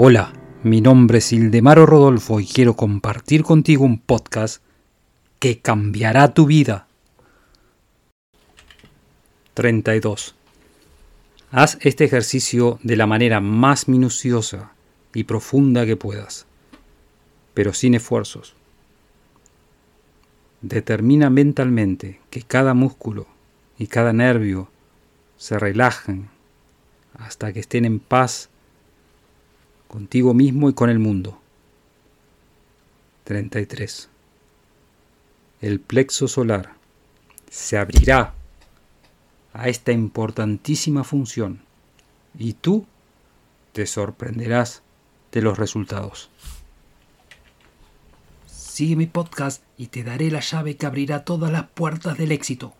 Hola, mi nombre es Ildemaro Rodolfo y quiero compartir contigo un podcast que cambiará tu vida. 32. Haz este ejercicio de la manera más minuciosa y profunda que puedas, pero sin esfuerzos. Determina mentalmente que cada músculo y cada nervio se relajen hasta que estén en paz contigo mismo y con el mundo. 33. El plexo solar se abrirá a esta importantísima función y tú te sorprenderás de los resultados. Sigue mi podcast y te daré la llave que abrirá todas las puertas del éxito.